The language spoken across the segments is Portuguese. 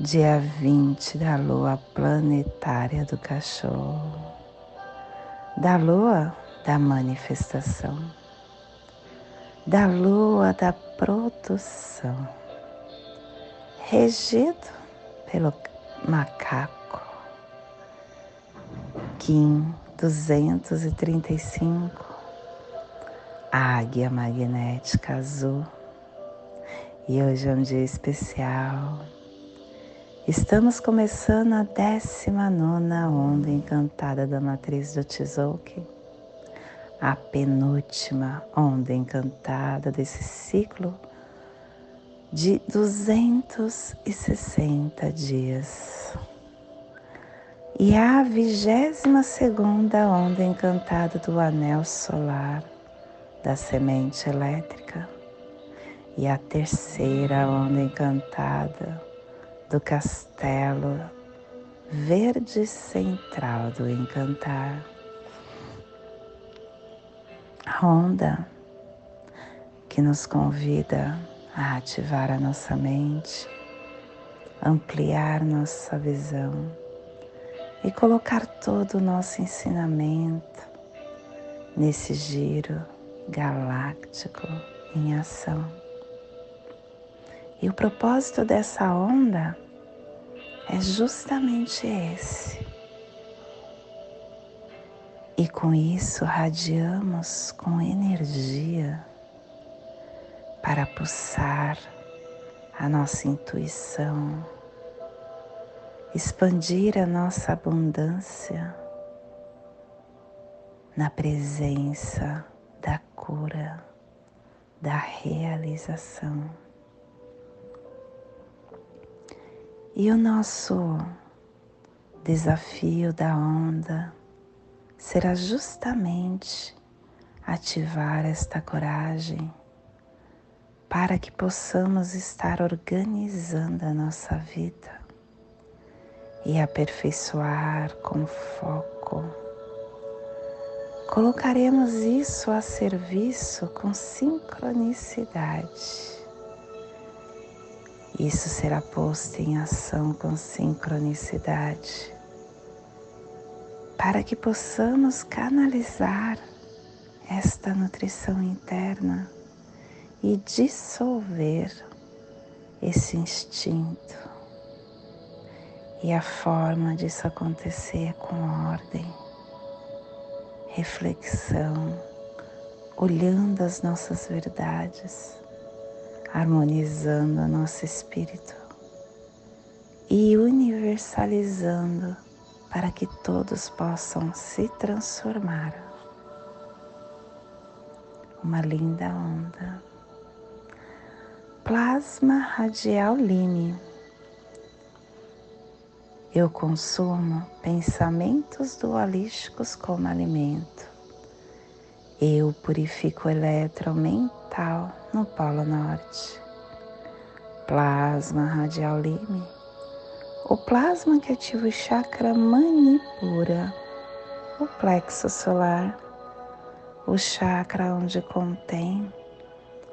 dia 20 da lua planetária do cachorro, da lua da manifestação, da lua da produção, regido pelo macaco, Kim 235, águia magnética azul. E hoje é um dia especial Estamos começando a 19 onda encantada da matriz do Tzolk'in, a penúltima onda encantada desse ciclo de 260 dias. E a vigésima segunda onda encantada do anel solar da semente elétrica. E a terceira onda encantada do castelo verde central do encantar. A onda que nos convida a ativar a nossa mente, ampliar nossa visão e colocar todo o nosso ensinamento nesse giro galáctico em ação. E o propósito dessa onda é justamente esse. E com isso radiamos com energia para pulsar a nossa intuição, expandir a nossa abundância na presença da cura, da realização. E o nosso desafio da onda será justamente ativar esta coragem para que possamos estar organizando a nossa vida e aperfeiçoar com foco. Colocaremos isso a serviço com sincronicidade isso será posto em ação com sincronicidade, para que possamos canalizar esta nutrição interna e dissolver esse instinto. E a forma disso acontecer é com ordem, reflexão, olhando as nossas verdades harmonizando o nosso espírito e universalizando para que todos possam se transformar. Uma linda onda. Plasma radial Lime. Eu consumo pensamentos dualísticos como alimento. Eu purifico o elétron mental no Polo Norte. Plasma radial lime. O plasma que ativa o chakra manipura, o plexo solar, o chakra onde contém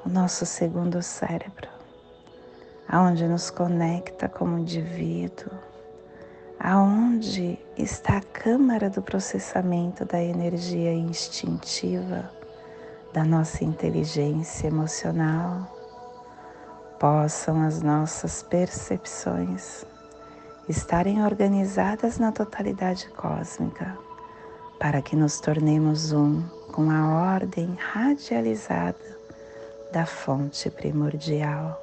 o nosso segundo cérebro, aonde nos conecta como indivíduo, aonde está a câmara do processamento da energia instintiva da nossa inteligência emocional, possam as nossas percepções estarem organizadas na totalidade cósmica, para que nos tornemos um com a ordem radializada da fonte primordial,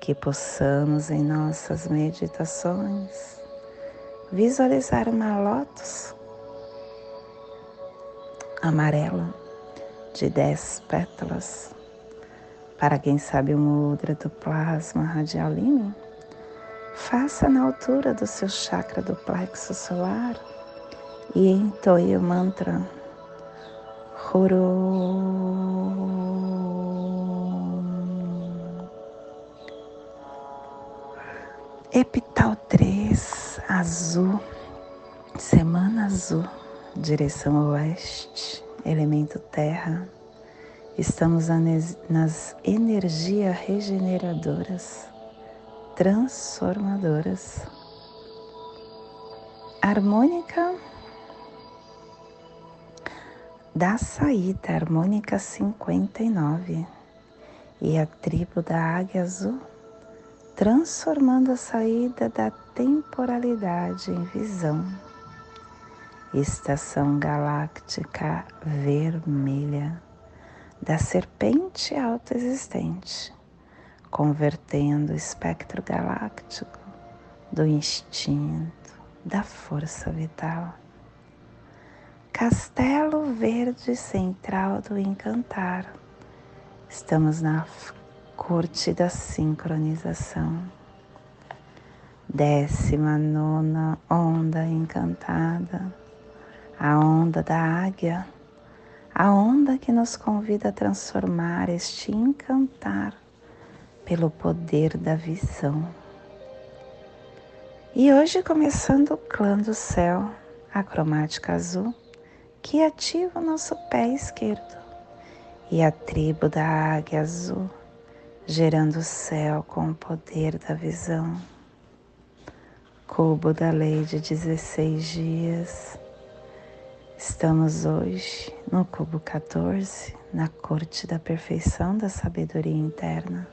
que possamos em nossas meditações visualizar uma lótus amarela de dez pétalas. Para quem sabe o mudra do plasma radial lime, faça na altura do seu chakra do plexo solar e entoie o mantra Epital azul, semana azul, direção oeste, elemento terra. Estamos nas energias regeneradoras, transformadoras. Harmônica da saída harmônica 59 e a tribo da águia azul, transformando a saída da temporalidade em visão. Estação galáctica vermelha da serpente autoexistente, convertendo o espectro galáctico do instinto, da força vital Castelo Verde Central do Encantar. Estamos na corte da sincronização. Décima nona onda encantada, a onda da águia, a onda que nos convida a transformar este encantar pelo poder da visão. E hoje começando o clã do céu, a cromática azul que ativa o nosso pé esquerdo, e a tribo da águia azul, gerando o céu com o poder da visão. Cubo da lei de 16 dias. Estamos hoje no cubo 14, na corte da perfeição da sabedoria interna,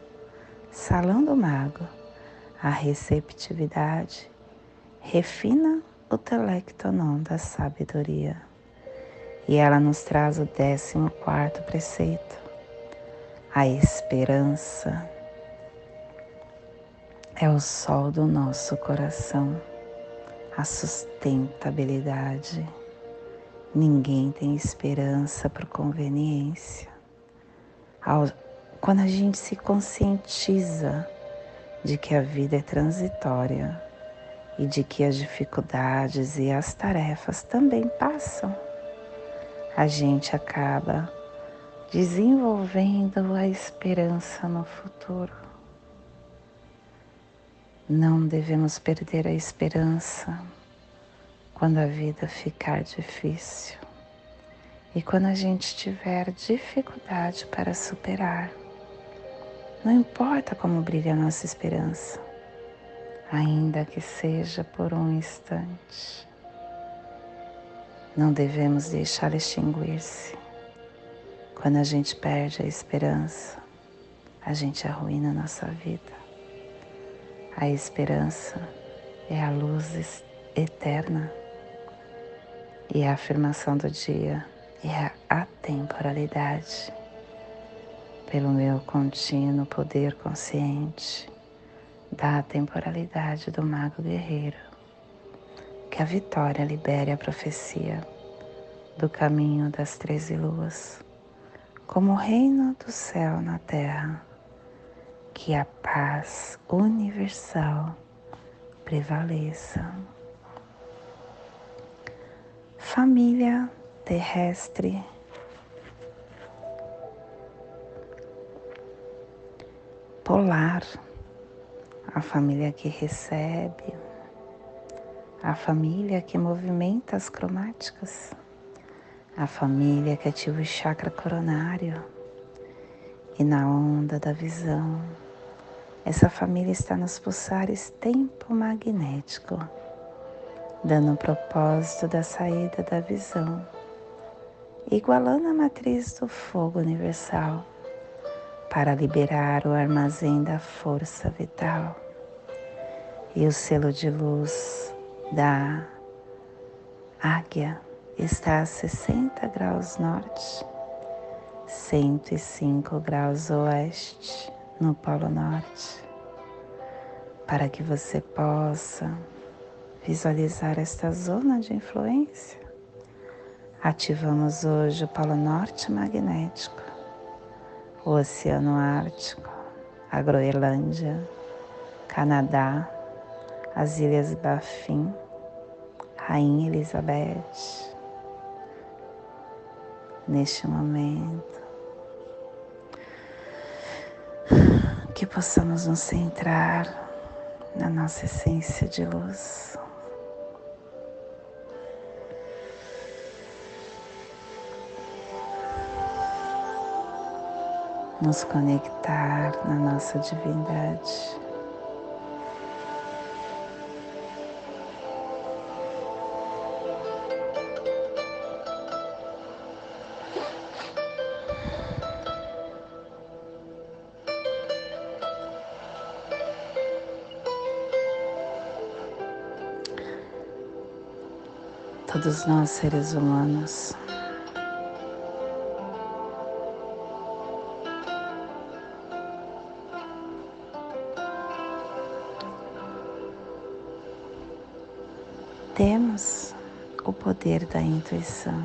salão do mago, a receptividade refina o telectonon da sabedoria. E ela nos traz o décimo quarto preceito, a esperança é o sol do nosso coração, a sustentabilidade. Ninguém tem esperança por conveniência. Quando a gente se conscientiza de que a vida é transitória e de que as dificuldades e as tarefas também passam a gente acaba desenvolvendo a esperança no futuro. Não devemos perder a esperança quando a vida ficar difícil e quando a gente tiver dificuldade para superar. Não importa como brilha a nossa esperança, ainda que seja por um instante. Não devemos deixá-la extinguir-se. Quando a gente perde a esperança, a gente arruína a nossa vida. A esperança é a luz eterna e a afirmação do dia é a atemporalidade. Pelo meu contínuo poder consciente da atemporalidade do mago guerreiro que a vitória libere a profecia do caminho das treze luas, como o reino do céu na terra, que a paz universal prevaleça. Família terrestre. Polar, a família que recebe, a família que movimenta as cromáticas, a família que ativa o chakra coronário e na onda da visão. Essa família está nos pulsares tempo magnético, dando o propósito da saída da visão, igualando a matriz do fogo universal para liberar o armazém da força vital e o selo de luz da águia está a 60 graus norte, 105 graus oeste no Polo Norte, para que você possa visualizar esta zona de influência. Ativamos hoje o Polo Norte magnético, o Oceano Ártico, a Groenlândia, Canadá, as Ilhas Bafim, Rainha Elizabeth, neste momento, que possamos nos centrar na nossa essência de luz. Nos conectar na nossa divindade. Todos nós seres humanos. Temos o poder da intuição.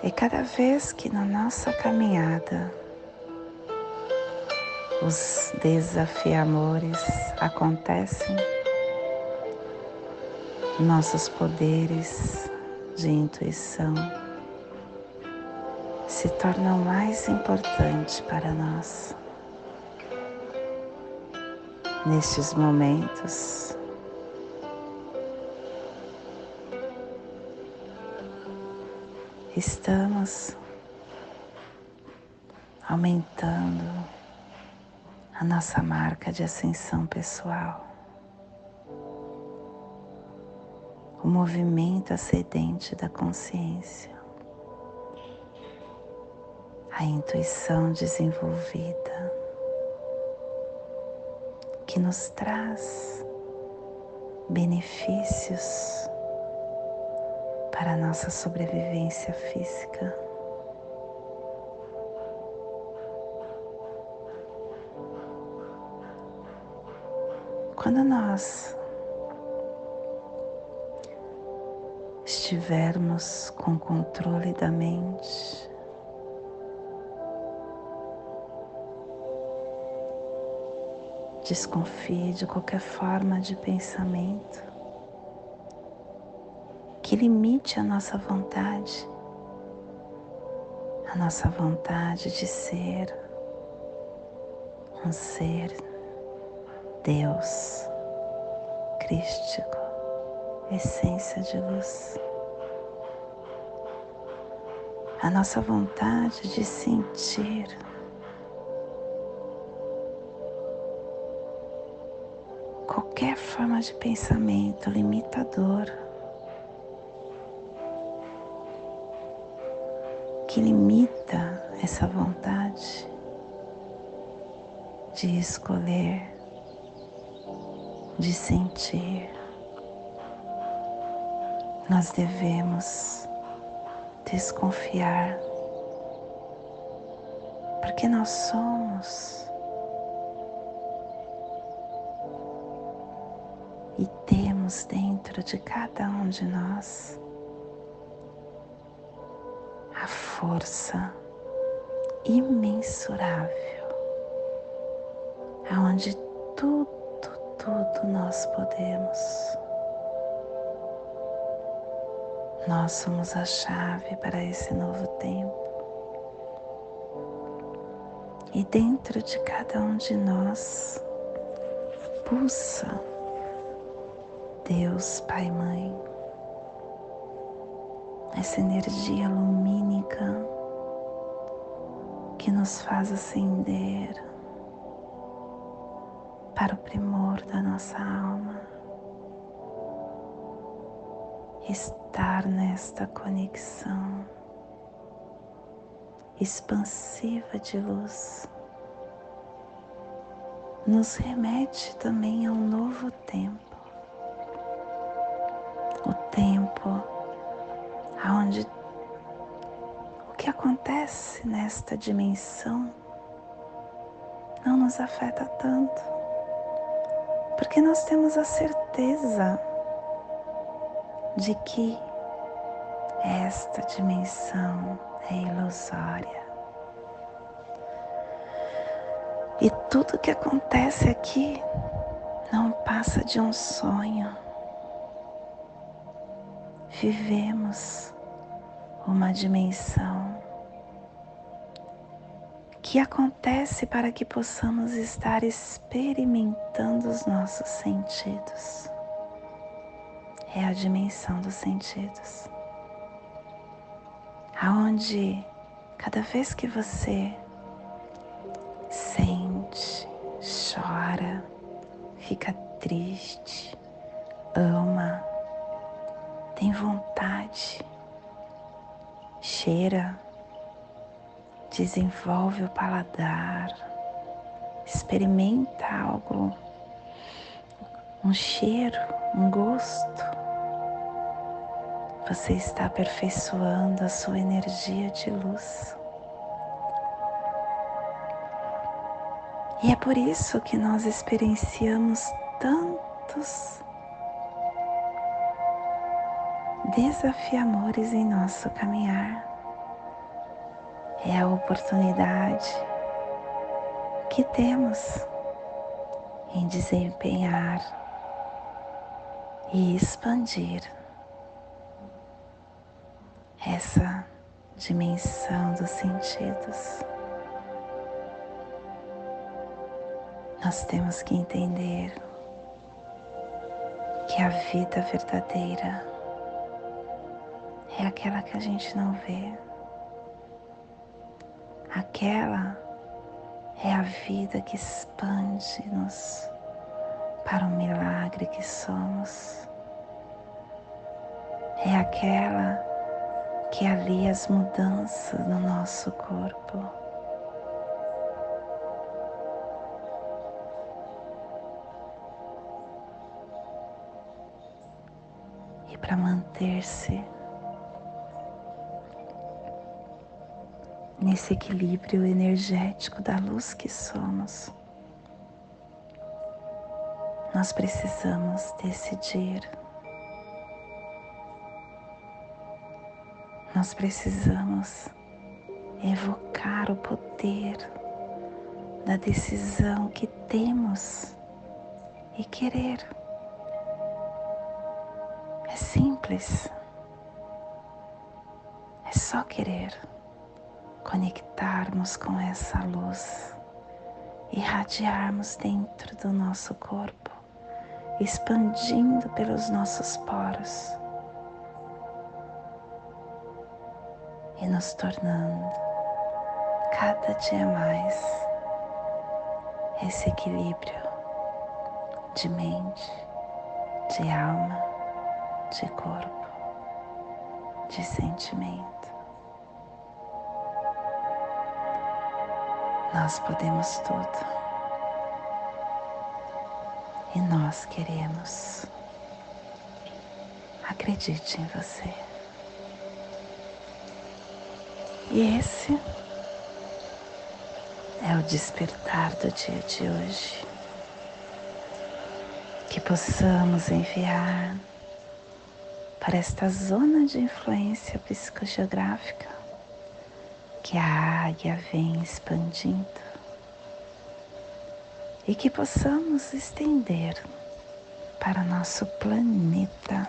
E cada vez que na nossa caminhada os desafiamores acontecem, nossos poderes de intuição se tornam mais importantes para nós. Nestes momentos, estamos aumentando a nossa marca de ascensão pessoal. O movimento ascendente da consciência, a intuição desenvolvida que nos traz benefícios para a nossa sobrevivência física. Quando nós estivermos com controle da mente, desconfie de qualquer forma de pensamento que limite a nossa vontade, a nossa vontade de ser um ser Deus, crístico, essência de luz. A nossa vontade de sentir qualquer forma de pensamento limitador que limita essa vontade de escolher de sentir, nós devemos desconfiar, porque nós somos e temos dentro de cada um de nós a força imensurável, aonde tudo tudo nós podemos. Nós somos a chave para esse novo tempo. E dentro de cada um de nós pulsa Deus, Pai Mãe, essa energia lumínica que nos faz acender para o primor da nossa alma. Estar nesta conexão expansiva de luz nos remete também a um novo tempo. O tempo onde o que acontece nesta dimensão não nos afeta tanto porque nós temos a certeza de que esta dimensão é ilusória. E tudo que acontece aqui não passa de um sonho. Vivemos uma dimensão que acontece para que possamos estar experimentando os nossos sentidos. É a dimensão dos sentidos. Aonde cada vez que você sente, chora, fica triste, desenvolve o paladar, experimenta algo, um cheiro, um gosto. Você está aperfeiçoando a sua energia de luz. E é por isso que nós experienciamos tantos desafiamores em nosso caminhar. É a oportunidade que temos em desempenhar e expandir essa dimensão dos sentidos. Nós temos que entender que a vida verdadeira é aquela que a gente não vê. Aquela é a vida que expande-nos para o milagre que somos. É aquela que alia as mudanças no nosso corpo. para manter-se nesse equilíbrio energético da luz que somos. Nós precisamos decidir. Nós precisamos evocar o poder da decisão que temos e querer. É simples. É só querer conectarmos com essa luz, irradiarmos dentro do nosso corpo, expandindo pelos nossos poros e nos tornando cada dia mais esse equilíbrio de mente, de alma de corpo, de sentimento. Nós podemos tudo e nós queremos. Acredite em você. E esse é o despertar do dia de hoje. Que possamos enviar para esta zona de influência psicogeográfica que a águia vem expandindo e que possamos estender para nosso planeta,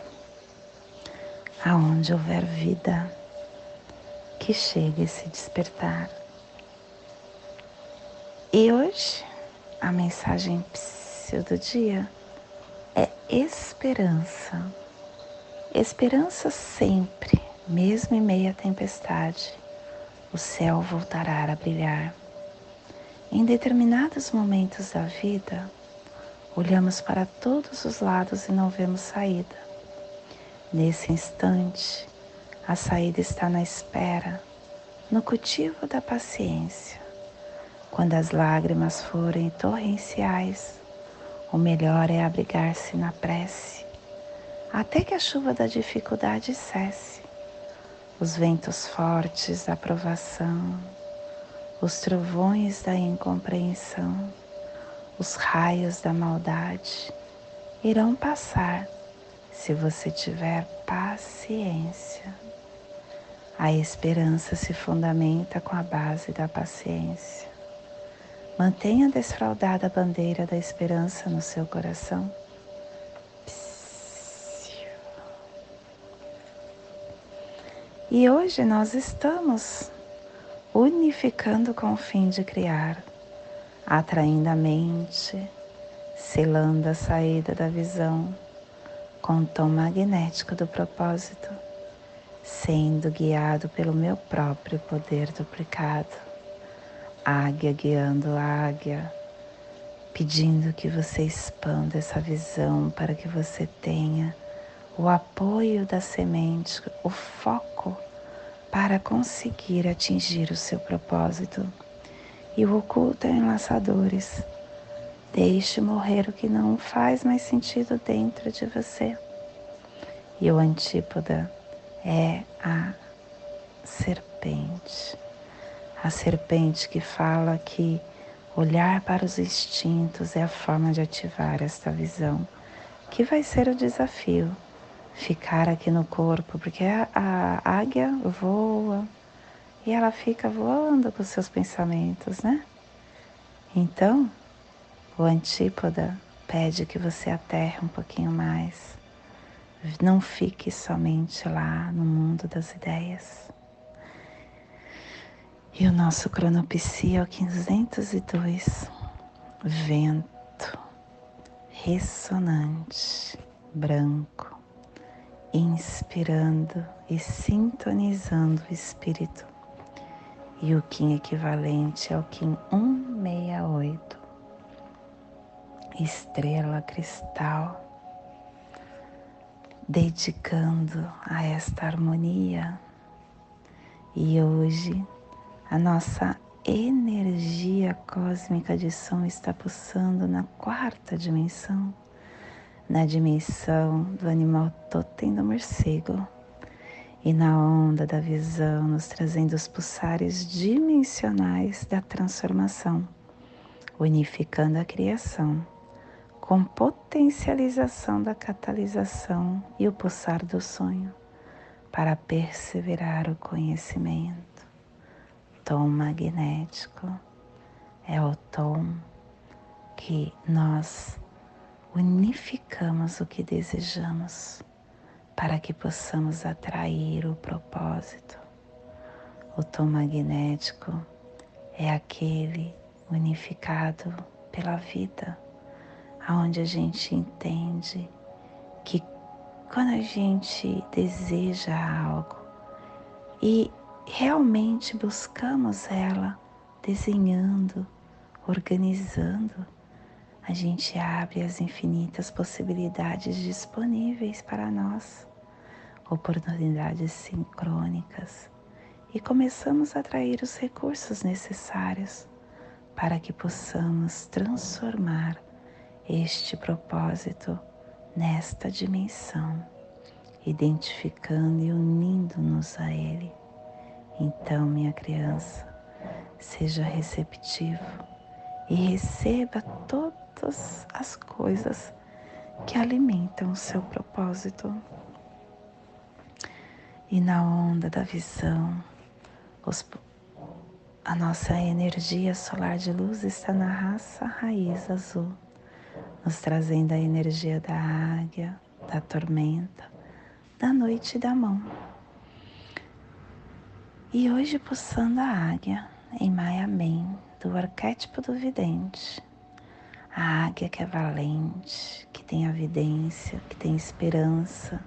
aonde houver vida, que chegue esse despertar. E hoje a mensagem do dia é esperança. Esperança sempre, mesmo em meio tempestade, o céu voltará a brilhar. Em determinados momentos da vida, olhamos para todos os lados e não vemos saída. Nesse instante, a saída está na espera, no cultivo da paciência. Quando as lágrimas forem torrenciais, o melhor é abrigar-se na prece até que a chuva da dificuldade cesse, os ventos fortes da provação, os trovões da incompreensão, os raios da maldade irão passar se você tiver paciência. A esperança se fundamenta com a base da paciência. Mantenha desfraldada a bandeira da esperança no seu coração. E hoje nós estamos unificando com o fim de criar, atraindo a mente, selando a saída da visão com o tom magnético do propósito, sendo guiado pelo meu próprio poder duplicado. Águia guiando águia, pedindo que você expanda essa visão para que você tenha o apoio da semente, o foco para conseguir atingir o seu propósito. E o oculto é enlaçadores. Deixe morrer o que não faz mais sentido dentro de você. E o antípoda é a serpente. A serpente que fala que olhar para os instintos é a forma de ativar esta visão, que vai ser o desafio ficar aqui no corpo, porque a, águia voa e ela fica voando com seus pensamentos, né? Então, o antípoda pede que você aterre um pouquinho mais. Não fique somente lá no mundo das ideias. E o nosso cronopsia é o 502, vento ressonante, branco inspirando e sintonizando o espírito. E o Kim equivalente é o Kim 168, estrela cristal, dedicando a esta harmonia. E hoje a nossa energia cósmica de som está pulsando na quarta dimensão na dimensão do animal totem do morcego e na onda da visão, nos trazendo os pulsares dimensionais da transformação, unificando a criação com potencialização da catalisação e o pulsar do sonho para perseverar o conhecimento. Tom magnético é o tom que nós unificamos o que desejamos para que possamos atrair o propósito. O tom magnético é aquele unificado pela vida, aonde a gente entende que quando a gente deseja algo e realmente buscamos ela desenhando, organizando, a gente abre as infinitas possibilidades disponíveis para nós, oportunidades sincrônicas, e começamos a atrair os recursos necessários para que possamos transformar este propósito nesta dimensão, identificando e unindo-nos a Ele. Então, minha criança, seja receptivo e receba todo todas as coisas que alimentam o seu propósito. E na onda da visão, os, a nossa energia solar de luz está na raça raiz azul, nos trazendo a energia da águia, da tormenta, da noite e da mão. E hoje pulsando a águia em Maia do arquétipo do vidente, a águia que é valente, que tem evidência, que tem esperança,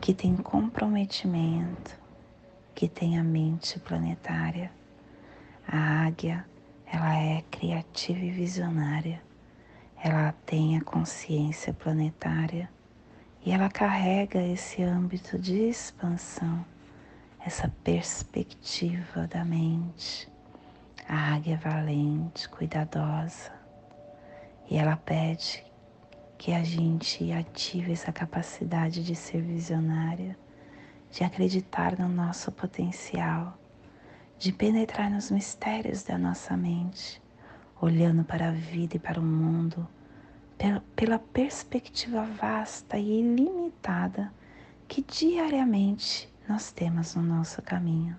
que tem comprometimento, que tem a mente planetária. A águia, ela é criativa e visionária. Ela tem a consciência planetária e ela carrega esse âmbito de expansão, essa perspectiva da mente. A águia é valente, cuidadosa, e ela pede que a gente ative essa capacidade de ser visionária, de acreditar no nosso potencial, de penetrar nos mistérios da nossa mente, olhando para a vida e para o mundo pela perspectiva vasta e ilimitada que diariamente nós temos no nosso caminho.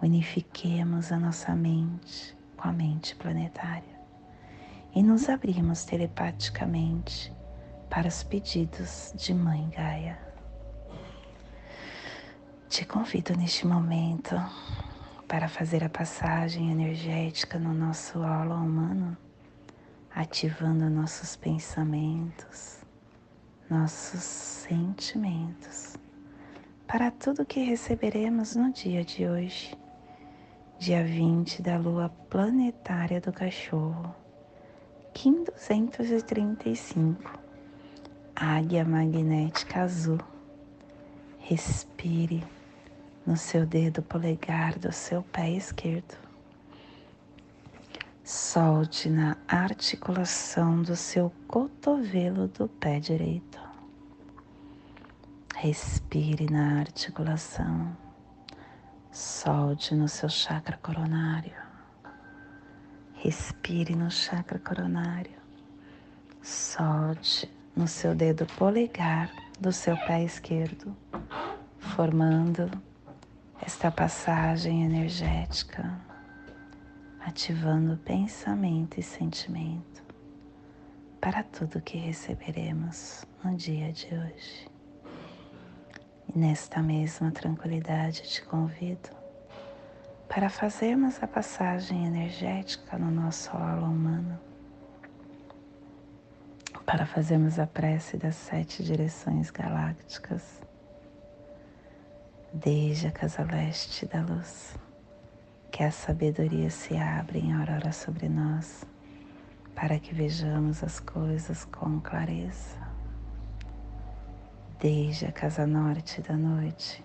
Unifiquemos a nossa mente com a mente planetária e nos abrimos telepaticamente para os pedidos de Mãe Gaia. Te convido neste momento para fazer a passagem energética no nosso aula humano, ativando nossos pensamentos, nossos sentimentos, para tudo que receberemos no dia de hoje, dia 20 da lua planetária do cachorro, Kim 235, águia magnética azul. Respire no seu dedo polegar do seu pé esquerdo. Solte na articulação do seu cotovelo do pé direito. Respire na articulação. Solte no seu chakra coronário. Respire no chakra coronário. Solte no seu dedo polegar do seu pé esquerdo, formando esta passagem energética, ativando pensamento e sentimento para tudo que receberemos no dia de hoje. E nesta mesma tranquilidade te convido para fazermos a passagem energética no nosso aula humano, para fazermos a prece das sete direções galácticas desde a casa leste da luz, que a sabedoria se abre em aurora sobre nós, para que vejamos as coisas com clareza. Desde a casa norte da noite,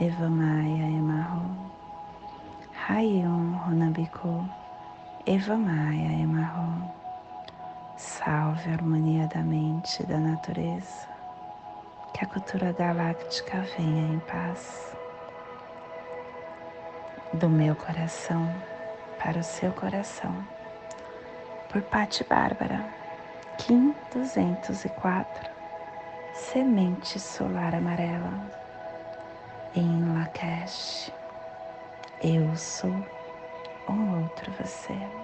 Runabiku, Evamaya Emarro, Rayum Runabiku, Evamaya Emarro. Salve a harmonia da mente e da natureza que a cultura galáctica venha em paz. Do meu coração para o seu coração. Por Patti Bárbara, Kim 204, Semente Solar Amarela, em Lakesh. Eu sou um outro você.